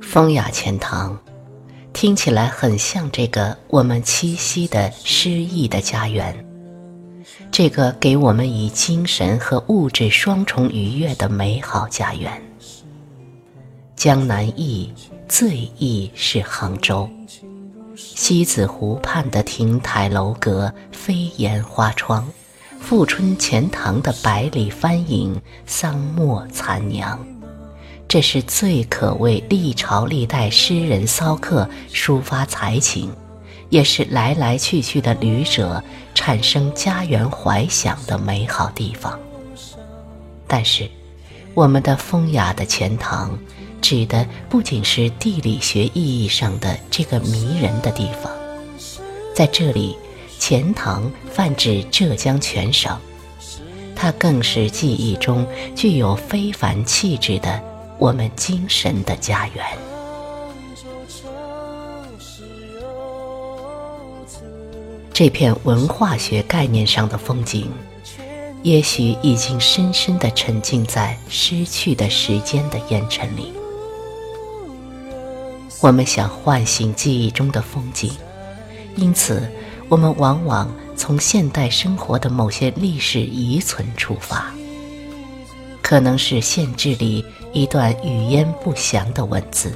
风雅钱塘，听起来很像这个我们栖息的诗意的家园，这个给我们以精神和物质双重愉悦的美好家园。江南忆最忆是杭州，西子湖畔的亭台楼阁、飞檐花窗，富春钱塘的百里帆影、桑陌残阳。这是最可为历朝历代诗人骚客抒发才情，也是来来去去的旅者产生家园怀想的美好地方。但是，我们的风雅的钱塘，指的不仅是地理学意义上的这个迷人的地方，在这里，钱塘泛指浙江全省，它更是记忆中具有非凡气质的。我们精神的家园。这片文化学概念上的风景，也许已经深深的沉浸在失去的时间的烟尘里。我们想唤醒记忆中的风景，因此，我们往往从现代生活的某些历史遗存出发。可能是县志里一段语焉不详的文字，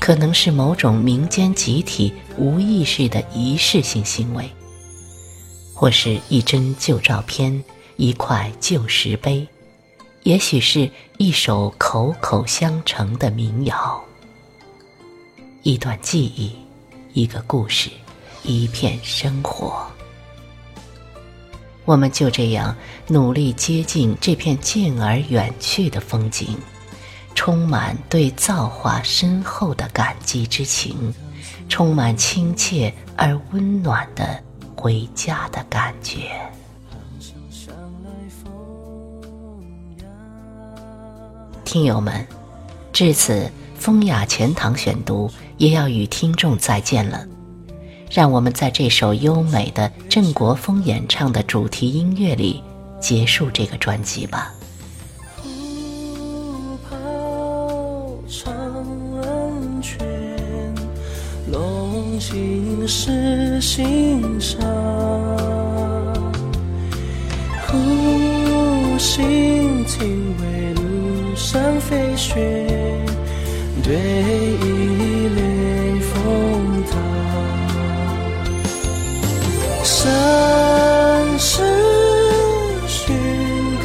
可能是某种民间集体无意识的仪式性行为，或是一帧旧照片、一块旧石碑，也许是一首口口相承的民谣，一段记忆，一个故事，一片生活。我们就这样努力接近这片渐而远去的风景，充满对造化深厚的感激之情，充满亲切而温暖的回家的感觉。听友们，至此，风雅钱塘选读也要与听众再见了。让我们在这首优美的郑国峰演唱的主题音乐里结束这个专辑吧。龙井是心上。湖心听为庐山飞雪，对一帘风涛。山是寻归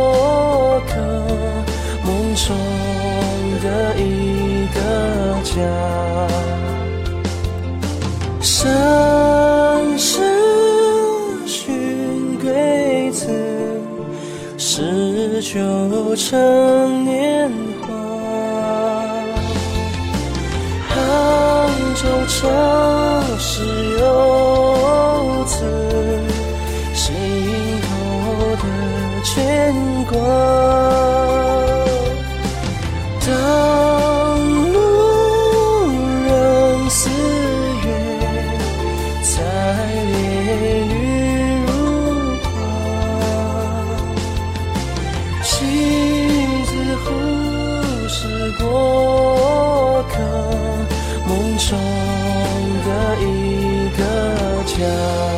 中的一个家，身是寻归子，诗酒成年华。杭州城是游。镜子湖是过客梦中的一个家。